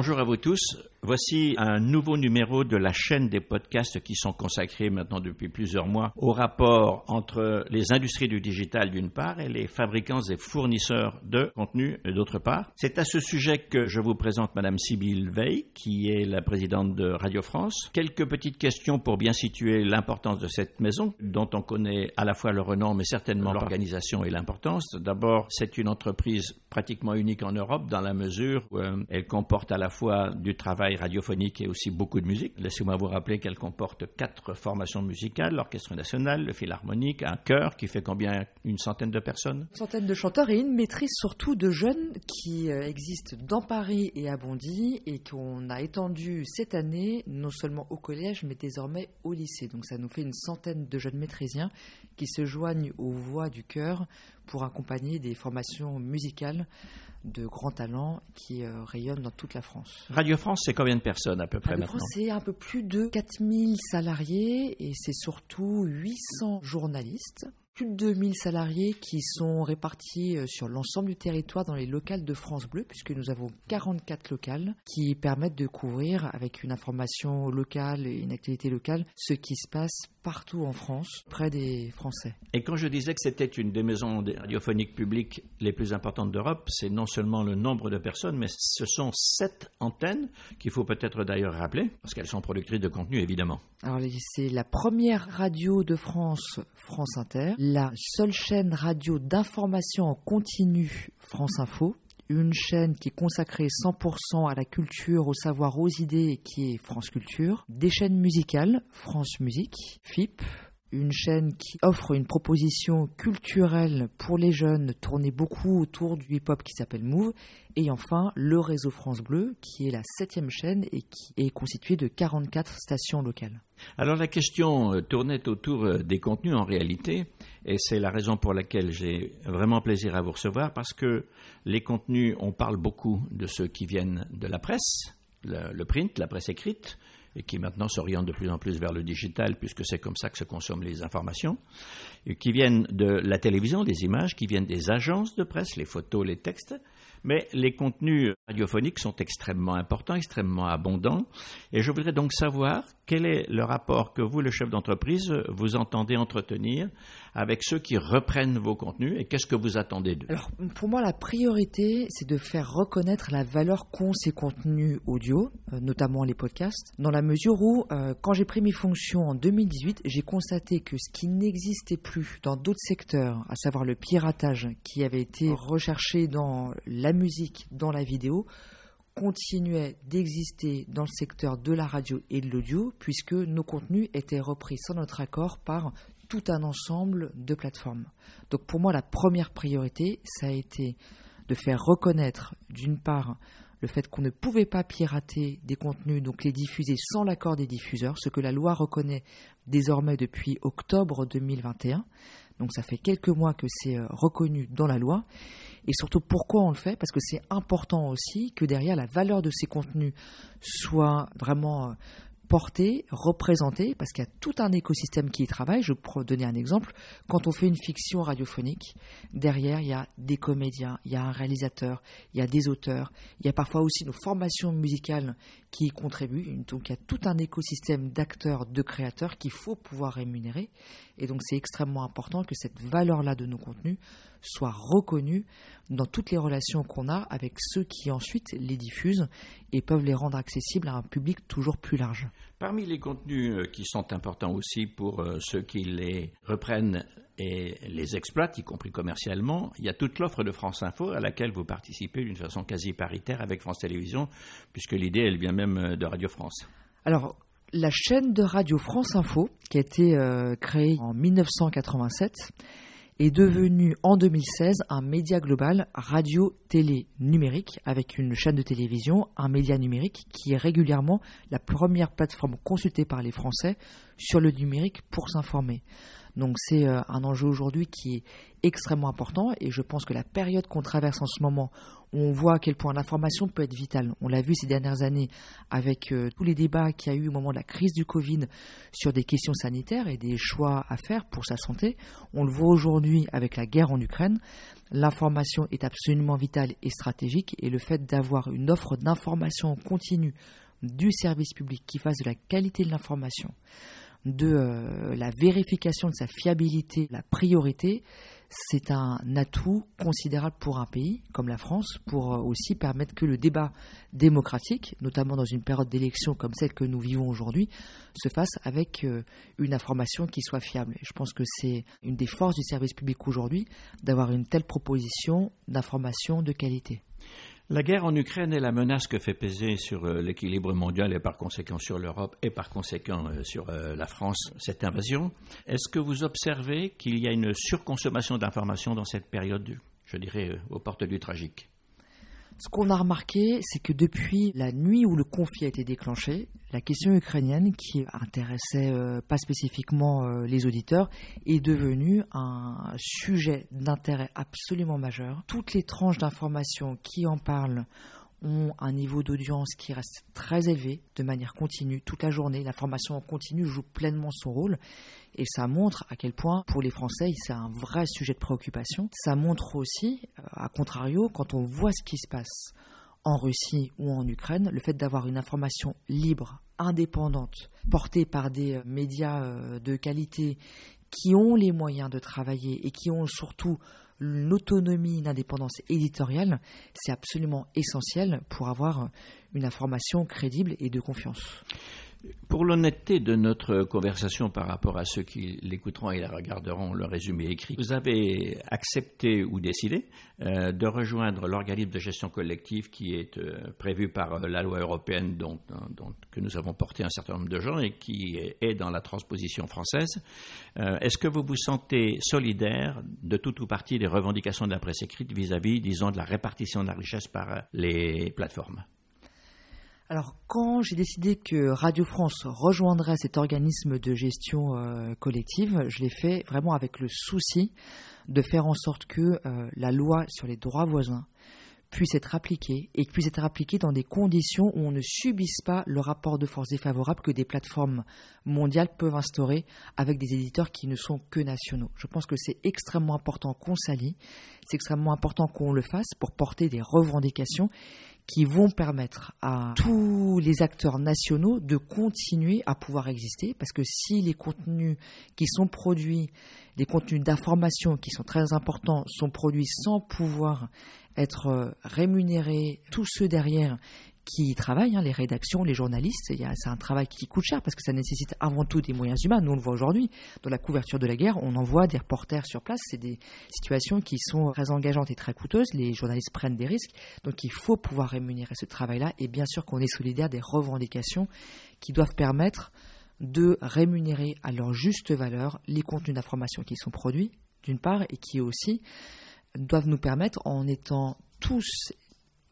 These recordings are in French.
Bonjour à vous tous. Voici un nouveau numéro de la chaîne des podcasts qui sont consacrés maintenant depuis plusieurs mois au rapport entre les industries du digital d'une part et les fabricants et fournisseurs de contenu d'autre part. C'est à ce sujet que je vous présente Madame Sybille Veil, qui est la présidente de Radio France. Quelques petites questions pour bien situer l'importance de cette maison, dont on connaît à la fois le renom mais certainement l'organisation et l'importance. D'abord, c'est une entreprise pratiquement unique en Europe dans la mesure où euh, elle comporte à la fois du travail radiophonique et aussi beaucoup de musique. Laissez-moi vous rappeler qu'elle comporte quatre formations musicales, l'Orchestre national, le Philharmonique, un chœur qui fait combien? Une centaine de personnes? Une centaine de chanteurs et une maîtrise surtout de jeunes qui euh, existent dans Paris et à Bondy et qu'on a étendu cette année non seulement au collège mais désormais au lycée. Donc ça nous fait une centaine de jeunes maîtrisiens qui se joignent aux voix du chœur pour accompagner des formations musicales de grands talents qui euh, rayonnent dans toute la France. Radio France, c'est combien de personnes à peu près Radio maintenant France, c'est un peu plus de 4000 salariés et c'est surtout 800 journalistes plus de 2000 salariés qui sont répartis euh, sur l'ensemble du territoire dans les locales de France Bleu, puisque nous avons 44 locales qui permettent de couvrir avec une information locale et une activité locale ce qui se passe partout en France, près des Français. Et quand je disais que c'était une des maisons radiophoniques publiques les plus importantes d'Europe, c'est non seulement le nombre de personnes, mais ce sont sept antennes qu'il faut peut-être d'ailleurs rappeler, parce qu'elles sont productrices de contenu évidemment. Alors c'est la première radio de France, France Inter, la seule chaîne radio d'information en continu France Info, une chaîne qui est consacrée 100% à la culture, au savoir, aux idées, qui est France Culture, des chaînes musicales, France Musique, FIP, une chaîne qui offre une proposition culturelle pour les jeunes tournée beaucoup autour du hip-hop qui s'appelle Move. Et enfin, le réseau France Bleu, qui est la septième chaîne et qui est constitué de 44 stations locales. Alors la question euh, tournait autour euh, des contenus en réalité, et c'est la raison pour laquelle j'ai vraiment plaisir à vous recevoir, parce que les contenus, on parle beaucoup de ceux qui viennent de la presse, le, print, la presse écrite, et qui maintenant s'oriente de plus en plus vers le digital, puisque c'est comme ça que se consomment les informations, qui viennent de la télévision, des images, qui viennent des agences de presse, les photos, les textes, mais les contenus radiophoniques sont extrêmement importants, extrêmement abondants, et je voudrais donc savoir quel est le rapport que vous, le chef d'entreprise, vous entendez entretenir avec ceux qui reprennent vos contenus et qu'est-ce que vous attendez d'eux? Alors, pour moi, la priorité, c'est de faire reconnaître la valeur qu'ont ces contenus audio, euh, notamment les podcasts, dans la mesure où, euh, quand j'ai pris mes fonctions en 2018, j'ai constaté que ce qui n'existait plus dans d'autres secteurs, à savoir le piratage qui avait été recherché dans la musique, dans la vidéo, continuait d'exister dans le secteur de la radio et de l'audio, puisque nos contenus étaient repris sans notre accord par tout un ensemble de plateformes. Donc pour moi, la première priorité, ça a été de faire reconnaître, d'une part, le fait qu'on ne pouvait pas pirater des contenus, donc les diffuser sans l'accord des diffuseurs, ce que la loi reconnaît désormais depuis octobre 2021. Donc ça fait quelques mois que c'est euh, reconnu dans la loi. Et surtout, pourquoi on le fait? Parce que c'est important aussi que derrière la valeur de ces contenus soit vraiment euh, portée, représentée, parce qu'il y a tout un écosystème qui y travaille. Je vais donner un exemple. Quand on fait une fiction radiophonique, derrière, il y a des comédiens, il y a un réalisateur, il y a des auteurs, il y a parfois aussi nos formations musicales qui y contribuent. Donc il y a tout un écosystème d'acteurs, de créateurs qu'il faut pouvoir rémunérer. Et donc c'est extrêmement important que cette valeur-là de nos contenus soit reconnue dans toutes les relations qu'on a avec ceux qui ensuite les diffusent et peuvent les rendre accessibles à un public toujours plus large. Parmi les contenus euh, qui sont importants aussi pour euh, ceux qui les reprennent et les exploitent, y compris commercialement, il y a toute l'offre de France Info à laquelle vous participez d'une façon quasi paritaire avec France Télévisions, puisque l'idée, elle vient même euh, de Radio France. Alors, la chaîne de radio France Info, qui a été créée en 1987, est devenu en 2016 un média global radio-télé numérique avec une chaîne de télévision, un média numérique qui est régulièrement la première plateforme consultée par les Français sur le numérique pour s'informer. Donc c'est euh, un enjeu aujourd'hui qui est extrêmement important et je pense que la période qu'on traverse en ce moment, on voit à quel point l'information peut être vitale. On l'a vu ces dernières années avec euh, tous les débats qu'il y a eu au moment de la crise du Covid sur des questions sanitaires et des choix à faire pour sa santé. On le voit aujourd'hui avec la guerre en Ukraine. L'information est absolument vitale et stratégique et le fait d'avoir une offre d'information continue du service public qui fasse de la qualité de l'information, de euh, la vérification de sa fiabilité, la priorité, c'est un atout considérable pour un pays comme la France, pour euh, aussi permettre que le débat démocratique, notamment dans une période d'élection comme celle que nous vivons aujourd'hui, se fasse avec euh, une information qui soit fiable. Je pense que c'est une des forces du service public aujourd'hui d'avoir une telle proposition d'information de qualité. La guerre en Ukraine est la menace que fait peser sur euh, l'équilibre mondial et par conséquent sur l'Europe et par conséquent euh, sur euh, la France cette invasion. Est-ce que vous observez qu'il y a une surconsommation d'informations dans cette période, je dirais, aux portes du tragique? Ce qu'on a remarqué, c'est que depuis la nuit où le conflit a été déclenché, la question ukrainienne, qui intéressait euh, pas spécifiquement euh, les auditeurs, est devenue un sujet d'intérêt absolument majeur. Toutes les tranches d'informations qui en parlent ont un niveau d'audience qui reste très élevé de manière continue toute la journée. L'information en continu joue pleinement son rôle et ça montre à quel point pour les Français c'est un vrai sujet de préoccupation. Ça montre aussi, euh, à contrario, quand on voit ce qui se passe en Russie ou en Ukraine, le fait d'avoir une information libre, indépendante, portée par des euh, médias euh, de qualité qui ont les moyens de travailler et qui ont surtout l'autonomie, une indépendance éditoriale, c'est absolument essentiel pour avoir une information crédible et de confiance. Pour l'honnêteté de notre conversation par rapport à ceux qui l'écouteront et la regarderont le résumé écrit, vous avez accepté ou décidé euh, de rejoindre l'organisme de gestion collective qui est euh, prévu par euh, la loi européenne dont, que nous avons porté un certain nombre de gens et qui est, dans la transposition française. Est-ce que vous vous sentez solidaire de tout ou partie des revendications de la presse écrite vis-à-vis, disons, de la répartition de la richesse par les plateformes? Alors, quand j'ai décidé que Radio France rejoindrait cet organisme de gestion euh, collective, je l'ai fait vraiment avec le souci de faire en sorte que euh, la loi sur les droits voisins puisse être appliquée et puisse être appliquée dans des conditions où on ne subisse pas le rapport de force défavorable que des plateformes mondiales peuvent instaurer avec des éditeurs qui ne sont que nationaux. Je pense que c'est extrêmement important qu'on s'allie, c'est extrêmement important qu'on le fasse pour porter des revendications qui vont permettre à tous les acteurs nationaux de continuer à pouvoir exister, parce que si les contenus qui sont produits, les contenus d'information qui sont très importants, sont produits sans pouvoir être rémunérés, tous ceux derrière qui travaillent, hein, les rédactions, les journalistes. C'est un travail qui coûte cher parce que ça nécessite avant tout des moyens humains. Nous, on le voit aujourd'hui. Dans la couverture de la guerre, on envoie des reporters sur place. C'est des situations qui sont très engageantes et très coûteuses. Les journalistes prennent des risques. Donc, il faut pouvoir rémunérer ce travail-là. Et bien sûr qu'on est solidaire des revendications qui doivent permettre de rémunérer à leur juste valeur les contenus d'information qui sont produits, d'une part, et qui aussi doivent nous permettre, en étant tous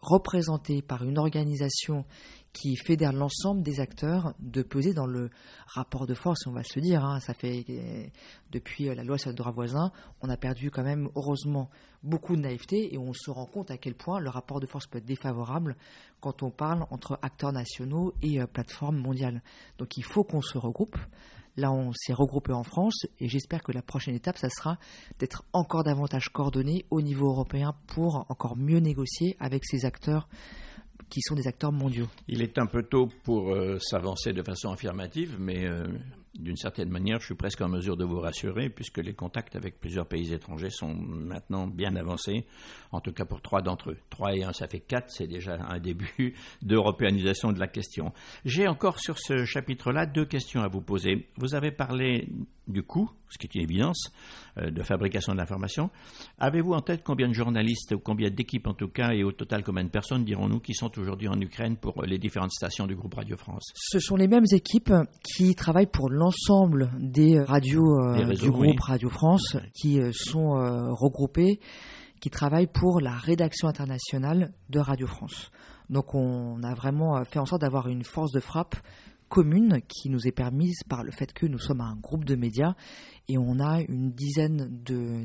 représenté par une organisation qui fédère l'ensemble des acteurs de peser dans le rapport de force, on va se dire. Hein. ça fait depuis la loi sur le droit voisin, on a perdu quand même heureusement beaucoup de naïveté et on se rend compte à quel point le rapport de force peut être défavorable quand on parle entre acteurs nationaux et euh, plateformes mondiales. Donc il faut qu'on se regroupe. Là, on s'est regroupé en France et j'espère que la prochaine étape, ça sera d'être encore davantage coordonné au niveau européen pour encore mieux négocier avec ces acteurs qui sont des acteurs mondiaux. Il est un peu tôt pour euh, s'avancer de façon affirmative, mais euh, d'une certaine manière, je suis presque en mesure de vous rassurer, puisque les contacts avec plusieurs pays étrangers sont maintenant bien avancés, en tout cas pour trois d'entre eux. Trois et un, ça fait quatre, c'est déjà un début d'européanisation de la question. J'ai encore sur ce chapitre-là deux questions à vous poser. Vous avez parlé du coût, ce qui est une évidence, euh, de fabrication de l'information. Avez-vous en tête combien de journalistes, ou combien d'équipes en tout cas, et au total combien de personnes, dirons-nous, qui sont aujourd'hui en Ukraine pour les différentes stations du groupe Radio France? Ce sont les mêmes équipes qui travaillent pour l'ensemble des radios euh, du groupe Radio France, qui euh, sont regroupées, qui travaillent pour la rédaction internationale de Radio France. Donc on a vraiment fait en sorte d'avoir une force de frappe commune qui nous est permise par le fait que nous sommes un groupe de médias et on a une dizaine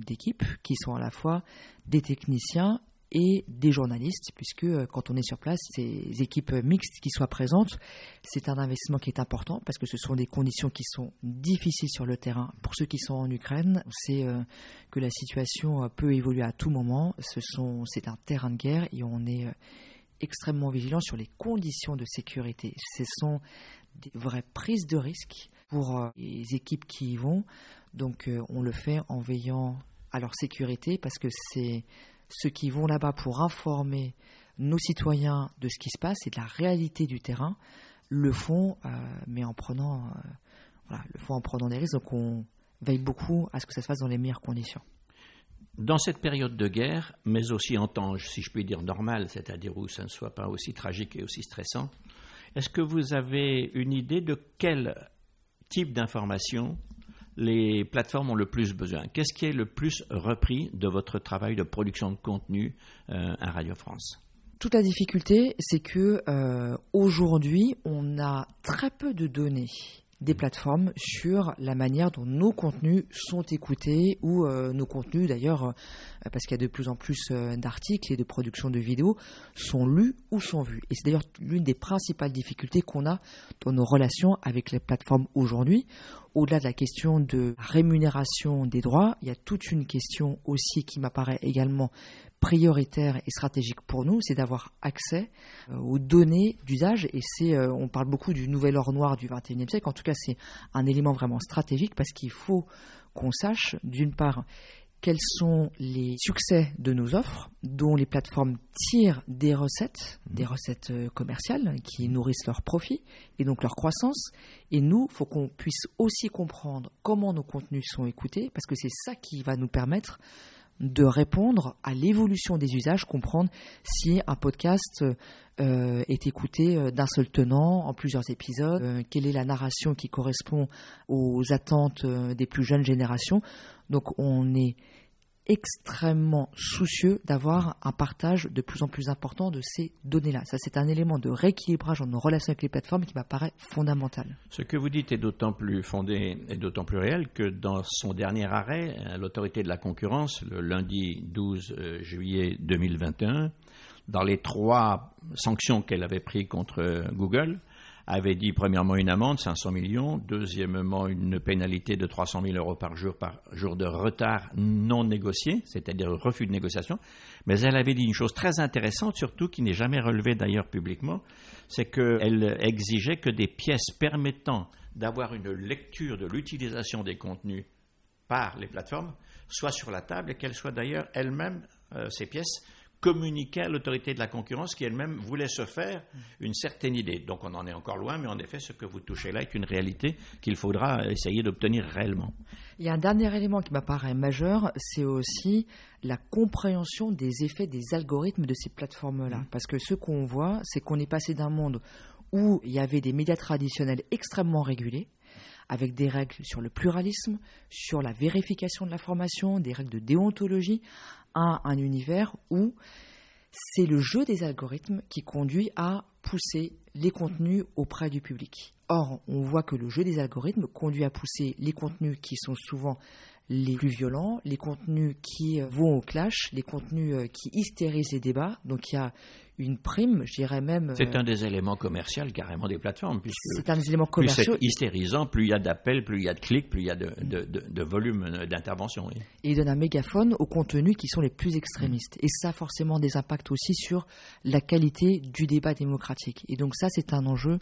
d'équipes qui sont à la fois des techniciens et des journalistes, puisque euh, quand on est sur place, ces équipes mixtes qui soient présentes, c'est un investissement qui est important parce que ce sont des conditions qui sont difficiles sur le terrain. Pour ceux qui sont en Ukraine, c'est euh, que la situation peut évoluer à tout moment. c'est un terrain de guerre et on est extrêmement vigilant sur les conditions de sécurité. Ce sont des vraies prises de risques pour les équipes qui y vont. Donc on le fait en veillant à leur sécurité parce que c'est ceux qui vont là-bas pour informer nos citoyens de ce qui se passe et de la réalité du terrain le font, euh, mais en prenant, euh, voilà, le font en prenant des risques. Donc on veille beaucoup à ce que ça se fasse dans les meilleures conditions. Dans cette période de guerre, mais aussi en temps, si je puis dire, normal, c'est-à-dire où ça ne soit pas aussi tragique et aussi stressant, est-ce que vous avez une idée de quel type d'information les plateformes ont le plus besoin? Qu'est-ce qui est le plus repris de votre travail de production de contenu euh, à Radio France? Toute la difficulté, c'est que euh, aujourd'hui, on a très peu de données des plateformes sur la manière dont nos contenus sont écoutés ou euh, nos contenus d'ailleurs, parce qu'il y a de plus en plus d'articles et de productions de vidéos, sont lus ou sont vus. Et c'est d'ailleurs l'une des principales difficultés qu'on a dans nos relations avec les plateformes aujourd'hui au-delà de la question de rémunération des droits, il y a toute une question aussi qui m'apparaît également prioritaire et stratégique pour nous, c'est d'avoir accès euh, aux données d'usage. Et c'est, euh, on parle beaucoup du nouvel or noir du 21e siècle. En tout cas, c'est un élément vraiment stratégique parce qu'il faut qu'on sache, d'une part, quels sont les succès de nos offres, dont les plateformes tirent des recettes, mmh. des recettes euh, commerciales qui nourrissent leurs profits et donc leur croissance. Et nous, il faut qu'on puisse aussi comprendre comment nos contenus sont écoutés, parce que c'est ça qui va nous permettre de répondre à l'évolution des usages, comprendre si un podcast euh, est écouté euh, d'un seul tenant en plusieurs épisodes, quelle est la narration qui correspond aux attentes des plus jeunes générations. Donc on est extrêmement soucieux d'avoir un partage de plus en plus important de ces données-là. Ça, c'est un élément de rééquilibrage en nos relations avec les plateformes qui m'apparaît fondamental. Ce que vous dites est d'autant plus fondé et d'autant plus réel que dans son dernier arrêt, l'autorité de la concurrence, le lundi 12 euh, juillet 2021, dans les trois sanctions qu'elle avait prises contre Google, avait dit premièrement une amende, 500 millions, deuxièmement une pénalité de 300 000 euros par jour par jour de retard non négocié, c'est-à-dire refus de négociation. Mais elle avait dit une chose très intéressante, surtout qui n'est jamais relevée d'ailleurs publiquement, c'est qu'elle exigeait que des pièces permettant d'avoir une lecture de l'utilisation des contenus par les plateformes soient sur la table et qu'elles soient d'ailleurs elles-mêmes, euh, ces pièces, communiquer à l'autorité de la concurrence qui elle-même voulait se faire une certaine idée. Donc on en est encore loin, mais en effet, ce que vous touchez là est une réalité qu'il faudra essayer d'obtenir réellement. Il y a un dernier élément qui m'apparaît majeur, c'est aussi la compréhension des effets des algorithmes de ces plateformes-là. Mmh. Parce que ce qu'on voit, c'est qu'on est passé d'un monde où il y avait des médias traditionnels extrêmement régulés, avec des règles sur le pluralisme, sur la vérification de l'information, des règles de déontologie, à un univers où c'est le jeu des algorithmes qui conduit à pousser les contenus auprès du public. Or, on voit que le jeu des algorithmes conduit à pousser les contenus qui sont souvent les plus violents, les contenus qui vont au clash, les contenus euh, qui hystérisent les débats. Donc il y a une prime, je dirais même. C'est euh, un des éléments commerciaux carrément des plateformes. C'est un des éléments commerciaux. Plus c'est hystérisant, plus il y a d'appels, plus il y a de clics, plus il y a de, de, volume d'intervention. Et il donne un mégaphone aux contenus qui sont les plus extrémistes. Et ça a forcément des impacts aussi sur la qualité du débat démocratique. Et donc ça, c'est un enjeu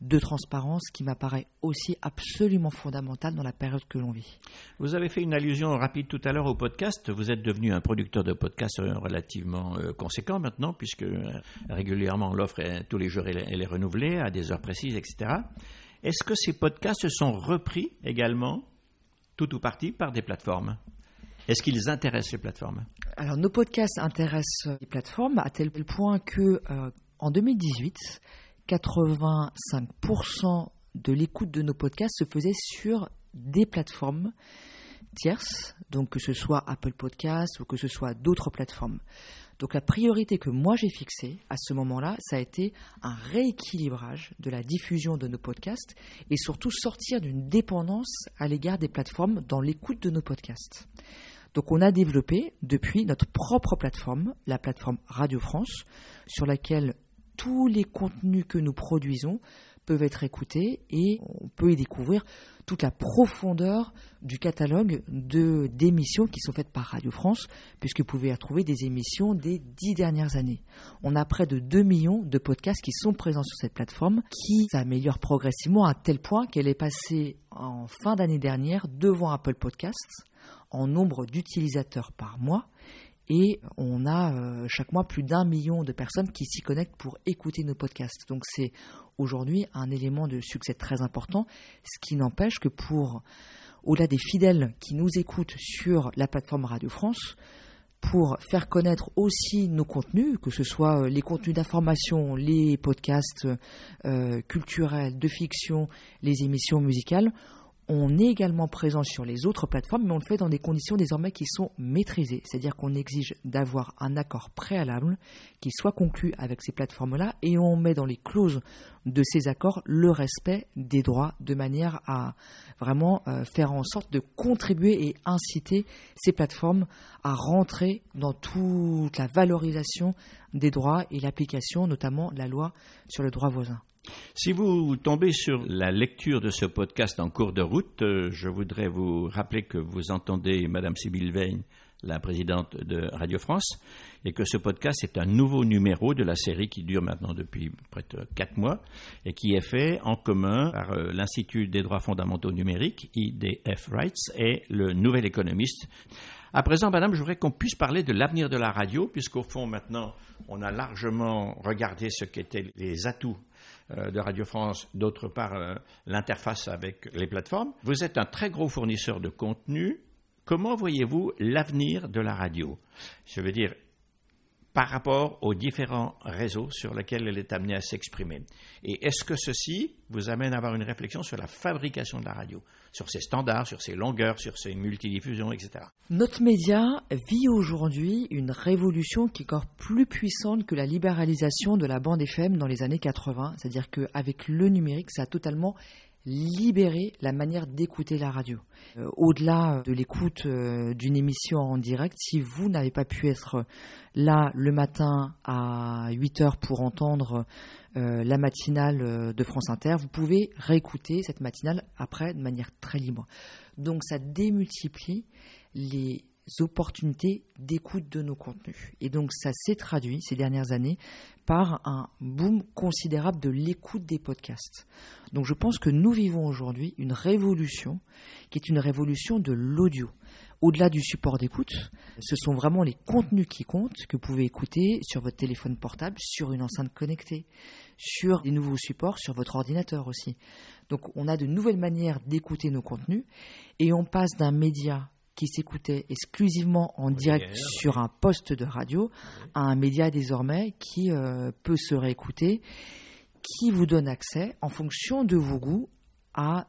de transparence qui m'apparaît aussi absolument fondamental dans la période que l'on vit. Vous avez fait une allusion rapide tout à l'heure au podcast. Vous êtes devenu un producteur de podcasts relativement euh, conséquent maintenant, puisque euh, régulièrement l'offre tous les jours elle, est renouvelée à des heures précises, etc. Est-ce que ces podcasts sont repris également, tout ou partie, par des plateformes? Est-ce qu'ils intéressent les plateformes? Alors, nos podcasts intéressent les plateformes à tel point que, euh, en 2018, 85% de l'écoute de nos podcasts se faisait sur des plateformes tierces, donc que ce soit Apple Podcasts ou que ce soit d'autres plateformes. Donc la priorité que moi j'ai fixée à ce moment-là, ça a été un rééquilibrage de la diffusion de nos podcasts et surtout sortir d'une dépendance à l'égard des plateformes dans l'écoute de nos podcasts. Donc on a développé depuis notre propre plateforme, la plateforme Radio France, sur laquelle tous les contenus que nous produisons peuvent être écoutés et on peut y découvrir toute la profondeur du catalogue d'émissions qui sont faites par Radio France, puisque vous pouvez y retrouver des émissions des dix dernières années. On a près de 2 millions de podcasts qui sont présents sur cette plateforme, qui s'améliore progressivement à tel point qu'elle est passée en fin d'année dernière devant Apple Podcasts en nombre d'utilisateurs par mois et on a euh, chaque mois plus d'un million de personnes qui s'y connectent pour écouter nos podcasts. Donc c'est aujourd'hui un élément de succès très important, ce qui n'empêche que pour, au-delà des fidèles qui nous écoutent sur la plateforme Radio France, pour faire connaître aussi nos contenus, que ce soit euh, les contenus d'information, les podcasts euh, culturels, de fiction, les émissions musicales, on est également présent sur les autres plateformes, mais on le fait dans des conditions désormais qui sont maîtrisées. C'est-à-dire qu'on exige d'avoir un accord préalable qui soit conclu avec ces plateformes-là et on met dans les clauses de ces accords le respect des droits de manière à vraiment euh, faire en sorte de contribuer et inciter ces plateformes à rentrer dans toute la valorisation des droits et l'application, notamment la loi sur le droit voisin. Si vous tombez sur la lecture de ce podcast en cours de route, euh, je voudrais vous rappeler que vous entendez Madame Sybille Veil, la présidente de Radio France, et que ce podcast est un nouveau numéro de la série qui dure maintenant depuis près de quatre mois et qui est fait en commun par euh, l'Institut des droits fondamentaux numériques, IDF Rights, et le Nouvel Économiste. À présent, madame, je voudrais qu'on puisse parler de l'avenir de la radio, puisqu'au fond, maintenant, on a largement regardé ce qu'étaient les atouts de Radio France, d'autre part euh, l'interface avec les plateformes. Vous êtes un très gros fournisseur de contenu. Comment voyez-vous l'avenir de la radio? Je veux dire, par rapport aux différents réseaux sur lesquels elle est amenée à s'exprimer. Et est-ce que ceci vous amène à avoir une réflexion sur la fabrication de la radio, sur ses standards, sur ses longueurs, sur ses multidiffusions, etc. Notre média vit aujourd'hui une révolution qui est encore plus puissante que la libéralisation de la bande FM dans les années 80, c'est-à-dire qu'avec le numérique, ça a totalement libérer la manière d'écouter la radio. Euh, au-delà de l'écoute euh, d'une émission en direct, si vous n'avez pas pu être là le matin à 8 heures pour entendre euh, la matinale de France Inter, vous pouvez réécouter cette matinale après de manière très libre. Donc ça démultiplie les opportunités d'écoute de nos contenus. Et donc ça s'est traduit ces dernières années par un boom considérable de l'écoute des podcasts. Donc je pense que nous vivons aujourd'hui une révolution qui est une révolution de l'audio. Au-delà du support d'écoute, ce sont vraiment les contenus qui comptent que vous pouvez écouter sur votre téléphone portable, sur une enceinte connectée, sur des nouveaux supports, sur votre ordinateur aussi. Donc on a de nouvelles manières d'écouter nos contenus et on passe d'un média qui s'écoutait exclusivement en direct sur un poste de radio à un média désormais qui euh, peut se réécouter, qui vous donne accès en fonction de vos goûts à,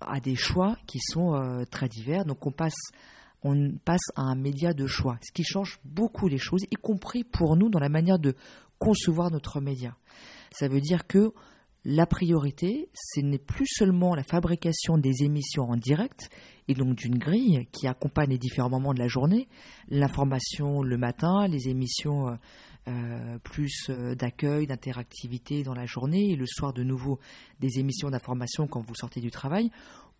à des choix qui sont euh, très divers. Donc on passe, on passe à un média de choix, ce qui change beaucoup les choses, y compris pour nous dans la manière de concevoir notre média. Ça veut dire que la priorité, ce n'est plus seulement la fabrication des émissions en direct, et donc d'une grille qui accompagne les différents moments de la journée, l'information le matin, les émissions euh, plus euh, d'accueil, d'interactivité dans la journée, et le soir de nouveau des émissions d'information quand vous sortez du travail.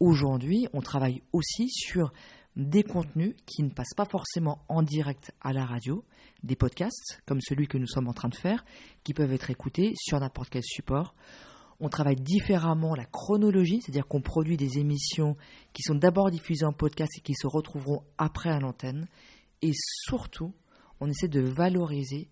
Aujourd'hui, on travaille aussi sur des contenus qui ne passent pas forcément en direct à la radio, des podcasts comme celui que nous sommes en train de faire, qui peuvent être écoutés sur n'importe quel support. On travaille différemment la chronologie, c'est-à-dire qu'on produit des émissions qui sont d'abord diffusées en podcast et qui se retrouveront après à l'antenne. Et surtout, on essaie de valoriser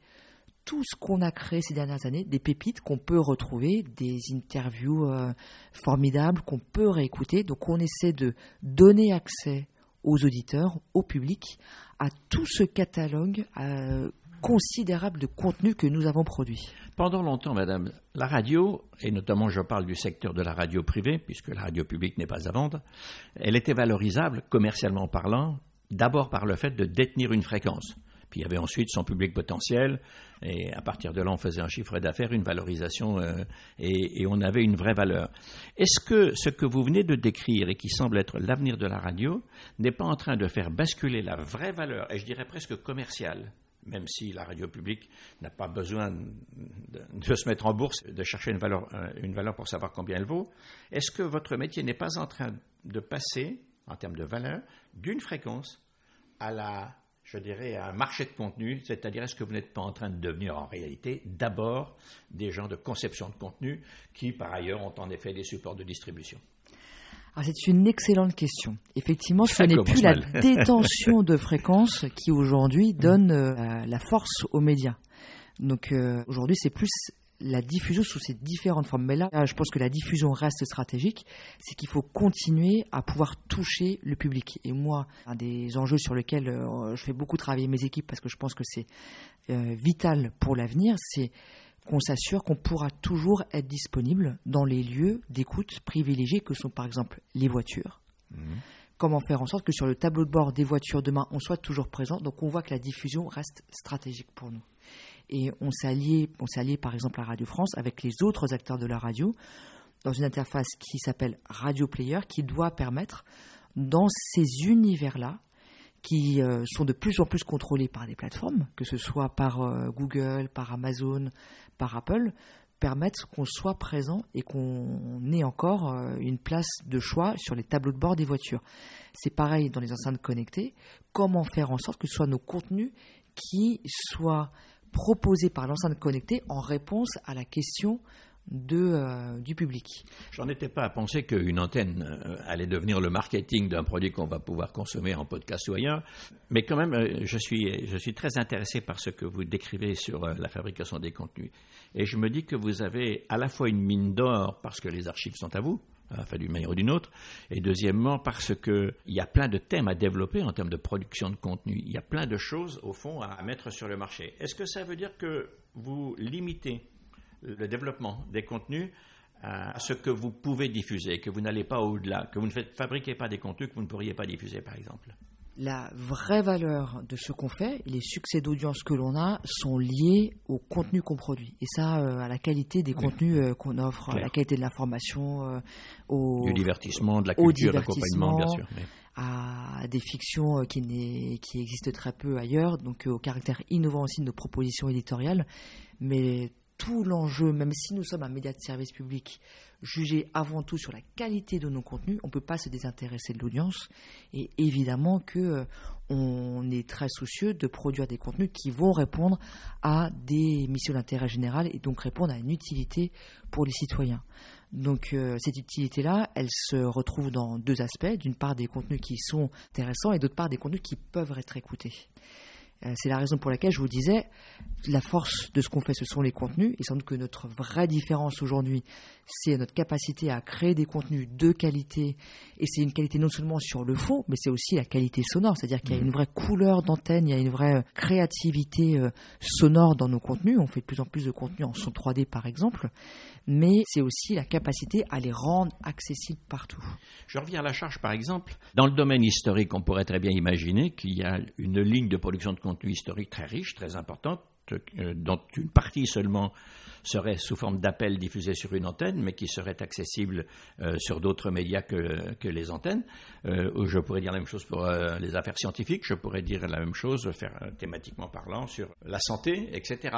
tout ce qu'on a créé ces dernières années, des pépites qu'on peut retrouver, des interviews euh, formidables qu'on peut réécouter. Donc on essaie de donner accès aux auditeurs, au public, à tout ce catalogue euh, considérable de contenu que nous avons produit. Pendant longtemps, madame, la radio, et notamment je parle du secteur de la radio privée, puisque la radio publique n'est pas à vendre, elle était valorisable, commercialement parlant, d'abord par le fait de détenir une fréquence. Puis il y avait ensuite son public potentiel, et à partir de là, on faisait un chiffre d'affaires, une valorisation, euh, et, et, on avait une vraie valeur. Est-ce que ce que vous venez de décrire et qui semble être l'avenir de la radio n'est pas en train de faire basculer la vraie valeur, et je dirais presque commerciale, même si la radio publique n'a pas besoin de, se mettre en bourse, de chercher une valeur, euh, une valeur pour savoir combien elle vaut, est-ce que votre métier n'est pas en train de passer, en termes de valeur, d'une fréquence à la, je dirais, à un marché de contenu, c'est-à-dire est-ce que vous n'êtes pas en train de devenir en réalité d'abord des gens de conception de contenu qui, par ailleurs, ont en effet des supports de distribution? C'est une excellente question. Effectivement, ce n'est plus la détention de fréquences qui aujourd'hui donne euh, la force aux médias. Donc euh, aujourd'hui, c'est plus la diffusion sous ces différentes formes. Mais là, je pense que la diffusion reste stratégique. C'est qu'il faut continuer à pouvoir toucher le public. Et moi, un des enjeux sur lesquels euh, je fais beaucoup travailler mes équipes parce que je pense que c'est vital pour l'avenir, c'est qu'on s'assure qu'on pourra toujours être disponible dans les lieux d'écoute privilégiés que sont par exemple les voitures. Mhm. Comment faire en sorte que sur le tableau de bord des voitures demain, on soit toujours présent? Donc on voit que la diffusion reste stratégique pour nous. Et on s'est allié, on s'est allié par exemple à Radio France avec les autres acteurs de la radio dans une interface qui s'appelle Radio Player qui doit permettre dans ces univers-là qui euh, sont de plus en plus contrôlés par des plateformes, que ce soit par euh, Google, par Amazon, par Apple permettent qu'on soit présent et qu'on ait encore euh, une place de choix sur les tableaux de bord des voitures. C'est pareil dans les enceintes connectées. Comment faire en sorte que ce soit nos contenus qui soient proposés par l'enceinte connectée en réponse à la question euh, du public. J'en étais pas à penser qu'une antenne euh, allait devenir le marketing d'un produit qu'on va pouvoir consommer en podcast ou ailleurs, mais quand même, euh, je, suis, je suis très intéressé par ce que vous décrivez sur la fabrication des contenus. Et je me dis que vous avez à la fois une mine d'or parce que les archives sont à vous, enfin d'une manière ou d'une autre, et deuxièmement parce qu'il y a plein de thèmes à développer en termes de production de contenu. Il y a plein de choses, au fond, à mettre sur le marché. Est-ce que ça veut dire que vous limitez le développement des contenus à ce que vous pouvez diffuser, que vous n'allez pas au-delà, que vous ne fabriquez pas des contenus que vous ne pourriez pas diffuser, par exemple la vraie valeur de ce qu'on fait, les succès d'audience que l'on a, sont liés au contenu qu'on produit. Et ça, euh, à la qualité des contenus euh, qu'on offre, à la qualité de l'information, euh, au du divertissement, de la culture, d'accompagnement, bien sûr. À des fictions qui, qui existent très peu ailleurs, donc au caractère innovant aussi de nos propositions éditoriales. Mais tout l'enjeu, même si nous sommes un média de service public, jugé avant tout sur la qualité de nos contenus, on ne peut pas se désintéresser de l'audience. Et évidemment que euh, on est très soucieux de produire des contenus qui vont répondre à des missions d'intérêt général et donc répondre à une utilité pour les citoyens. Donc euh, cette utilité-là, elle se retrouve dans deux aspects. D'une part des contenus qui sont intéressants et d'autre part des contenus qui peuvent être écoutés. Euh, c'est la raison pour laquelle je vous disais, la force de ce qu'on fait, ce sont les contenus. Et sans doute que notre vraie différence aujourd'hui, c'est notre capacité à créer des contenus de qualité. Et c'est une qualité non seulement sur le fond, mais c'est aussi la qualité sonore. C'est-à-dire qu'il y a une vraie couleur d'antenne, il y a une vraie créativité euh, sonore dans nos contenus. On fait de plus en plus de contenus en son 3D, par exemple mais c'est aussi la capacité à les rendre accessibles partout. Je reviens à la charge, par exemple. Dans le domaine historique, on pourrait très bien imaginer qu'il y a une ligne de production de contenu historique très riche, très importante, euh, dont une partie seulement serait sous forme d'appel diffusé sur une antenne, mais qui serait accessible euh, sur d'autres médias que, les antennes. Euh, je pourrais dire la même chose pour les affaires scientifiques, je pourrais dire la même chose, thématiquement parlant, sur la santé, etc.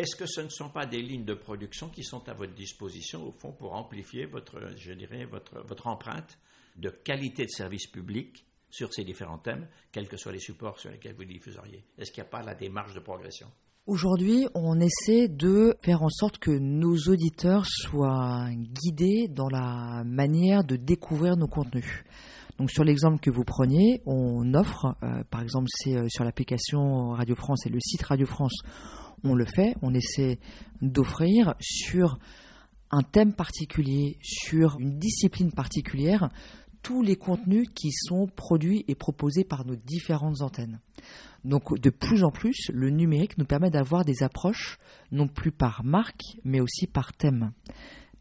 Est-ce que ce ne sont pas des lignes de production qui sont à votre disposition, au fond, pour amplifier votre, je dirais, votre, votre empreinte de qualité de service public sur ces différents thèmes, quels que soient les supports sur lesquels vous diffuseriez? Est-ce qu'il n'y a pas la démarche de progression? Aujourd'hui, on essaie de faire en sorte que nos auditeurs soient guidés dans la manière de découvrir nos contenus. Donc sur l'exemple que vous preniez, on offre, euh, par exemple c'est euh, sur l'application Radio France et le site Radio France, on le fait, on essaie d'offrir sur un thème particulier, sur une discipline particulière, tous les contenus qui sont produits et proposés par nos différentes antennes. Donc de plus en plus, le numérique nous permet d'avoir des approches non plus par marque, mais aussi par thème.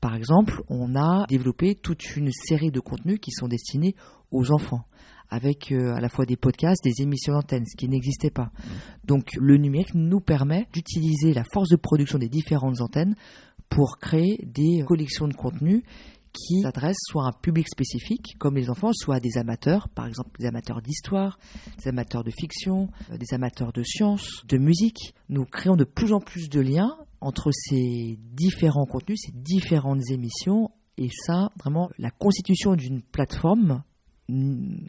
Par exemple, on a développé toute une série de contenus qui sont destinés aux enfants avec euh, à la fois des podcasts, des émissions d'antenne, ce qui n'existait pas. Donc le numérique nous permet d'utiliser la force de production des différentes antennes pour créer des collections de contenus qui s'adressent soit à un public spécifique, comme les enfants, soit à des amateurs, par exemple des amateurs d'histoire, des amateurs de fiction, euh, des amateurs de sciences, de musique. Nous créons de plus en plus de liens entre ces différents contenus, ces différentes émissions, et ça, vraiment, la constitution d'une plateforme,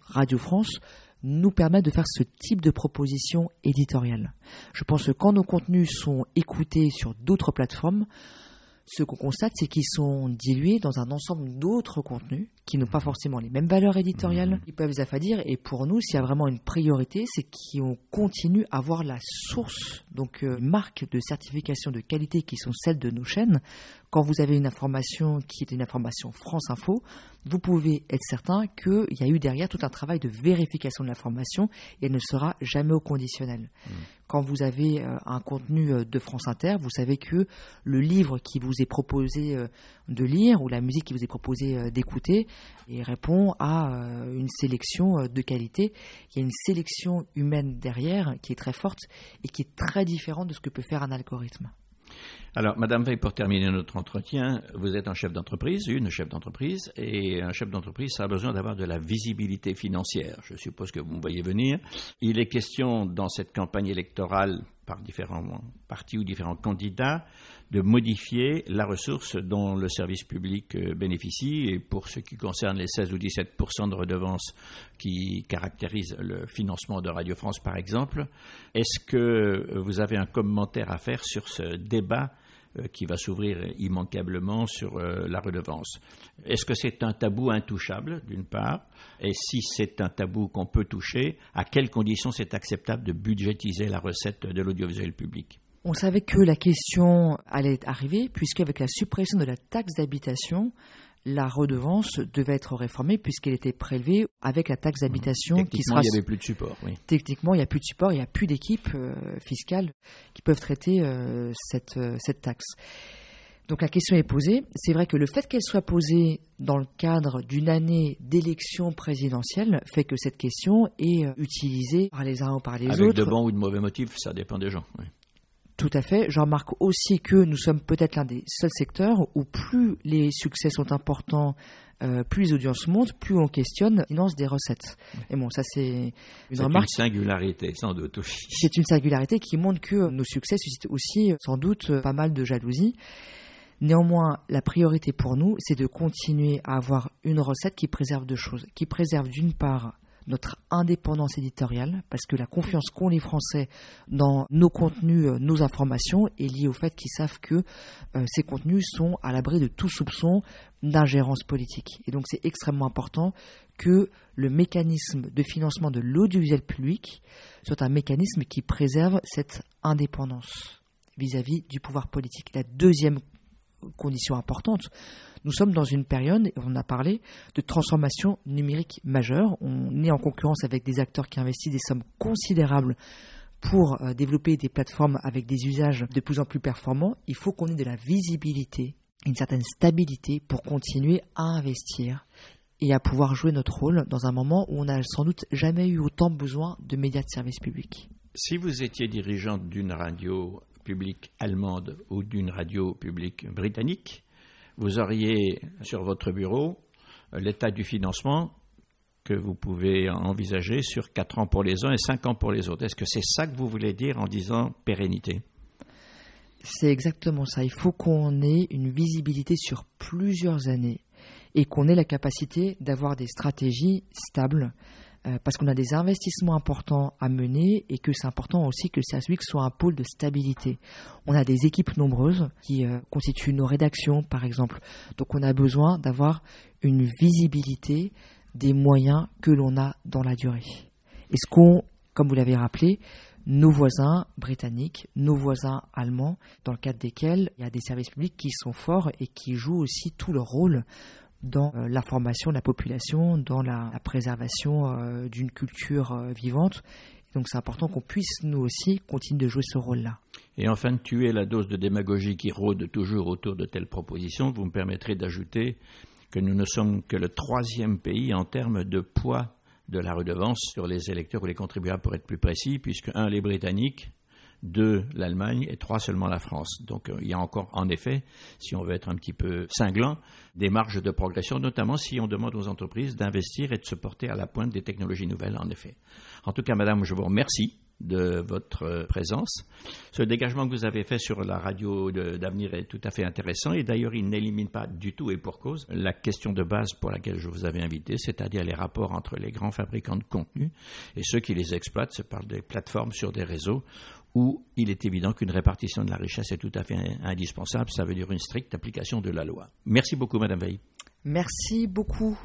Radio France, nous permet de faire ce type de proposition éditoriale. Je pense que quand nos contenus sont écoutés sur d'autres plateformes, ce qu'on constate, c'est qu'ils sont dilués dans un ensemble d'autres contenus qui n'ont pas forcément les mêmes valeurs éditoriales, mmh. ils peuvent les affadir. Et pour nous, s'il y a vraiment une priorité, c'est qu'on continue à voir la source, donc euh, marque de certification de qualité qui sont celles de nos chaînes. Quand vous avez une information qui est une information France Info, vous pouvez être certain qu'il y a eu derrière tout un travail de vérification de l'information et elle ne sera jamais au conditionnel. Mmh quand vous avez euh, un contenu euh, de France Inter, vous savez que le livre qui vous est proposé euh, de lire ou la musique qui vous est proposée d'écouter répond à une sélection de qualité. Il y a une sélection humaine derrière qui est très forte et qui est très différente de ce que peut faire un algorithme. Alors, Madame Veil, pour terminer notre entretien, vous êtes un chef d'entreprise, une chef d'entreprise, et un chef d'entreprise, a besoin d'avoir de la visibilité financière. Je suppose que vous me voyez venir. Il est question dans cette campagne électorale par différents partis ou différents candidats de modifier la ressource dont le service public euh, bénéficie. Et pour ce qui concerne les 16 ou 17% de redevances qui caractérisent le financement de Radio France, par exemple, est-ce que vous avez un commentaire à faire sur ce débat euh, qui va s'ouvrir immanquablement sur euh, la redevance? Est-ce que c'est un tabou intouchable, d'une part? Et si c'est un tabou qu'on peut toucher, à quelles conditions c'est acceptable de budgétiser la recette de l'audiovisuel public? On savait que la question allait arriver, puisqu'avec la suppression de la taxe d'habitation, la redevance devait être réformée puisqu'elle était prélevée avec la taxe d'habitation qui sera. il n'y avait plus de support. Oui. Techniquement, il n'y a plus de support, il n'y a plus d'équipes euh, fiscales qui peuvent traiter euh, cette, euh, cette taxe. Donc la question est posée. C'est vrai que le fait qu'elle soit posée dans le cadre d'une année d'élection présidentielle fait que cette question est utilisée par les uns ou par les autres. Avec de bons ou de mauvais motifs, ça dépend des gens. Oui. Tout à fait. J'en remarque aussi que nous sommes peut-être l'un des seuls secteurs où plus les succès sont importants, euh, plus les audiences montent, plus on questionne finance des recettes. Et bon, ça c'est une remarque. C'est une singularité, sans doute. C'est une singularité qui montre que nos succès suscitent aussi, sans doute, pas mal de jalousie. Néanmoins, la priorité pour nous, c'est de continuer à avoir une recette qui préserve deux choses. Qui préserve d'une part notre indépendance éditoriale, parce que la confiance qu'ont les Français dans nos contenus, euh, nos informations, est liée au fait qu'ils savent que euh, ces contenus sont à l'abri de tout soupçon d'ingérence politique. Et donc c'est extrêmement important que le mécanisme de financement de l'audiovisuel public soit un mécanisme qui préserve cette indépendance vis-à-vis -vis du pouvoir politique. La deuxième condition importante, nous sommes dans une période, on a parlé, de transformation numérique majeure. On est en concurrence avec des acteurs qui investissent des sommes considérables pour euh, développer des plateformes avec des usages de plus en plus performants. Il faut qu'on ait de la visibilité, une certaine stabilité pour continuer à investir et à pouvoir jouer notre rôle dans un moment où on n'a sans doute jamais eu autant besoin de médias de service public. Si vous étiez dirigeant d'une radio publique allemande ou d'une radio publique britannique, vous auriez sur votre bureau euh, l'état du financement que vous pouvez envisager sur 4 ans pour les uns et 5 ans pour les autres. Est-ce que c'est ça que vous voulez dire en disant pérennité? C'est exactement ça. Il faut qu'on ait une visibilité sur plusieurs années et qu'on ait la capacité d'avoir des stratégies stables euh, parce qu'on a des investissements importants à mener et que c'est important aussi que que soit un pôle de stabilité. On a des équipes nombreuses qui euh, constituent nos rédactions, par exemple. Donc on a besoin d'avoir une visibilité des moyens que l'on a dans la durée. Est-ce qu'on, comme vous l'avez rappelé, nos voisins britanniques, nos voisins allemands, dans le cadre desquels il y a des services publics qui sont forts et qui jouent aussi tout leur rôle dans euh, l'information de la population, dans la, préservation euh, d'une culture euh, vivante. donc c'est important qu'on puisse, nous aussi, continuer de jouer ce rôle-là. Et enfin, tuer la dose de démagogie qui rôde toujours autour de telles propositions, vous me permettrez d'ajouter que nous ne sommes que le troisième pays en termes de poids de la redevance sur les électeurs ou les contribuables pour être plus précis, puisque un, les Britanniques, deux, l'Allemagne et trois seulement la France. Donc euh, il y a encore, en effet, si on veut être un petit peu cinglant, des marges de progression, notamment si on demande aux entreprises d'investir et de se porter à la pointe des technologies nouvelles, en effet. En tout cas, Madame, je vous remercie de votre euh, présence. Ce dégagement que vous avez fait sur la radio d'avenir est tout à fait intéressant et d'ailleurs il n'élimine pas du tout et pour cause la question de base pour laquelle je vous avais invité, c'est-à-dire les rapports entre les grands fabricants de contenu et ceux qui les exploitent. C'est par des plateformes sur des réseaux où il est évident qu'une répartition de la richesse est tout à fait indispensable. Ça veut dire une stricte application de la loi. Merci beaucoup, Madame Veil. Merci beaucoup.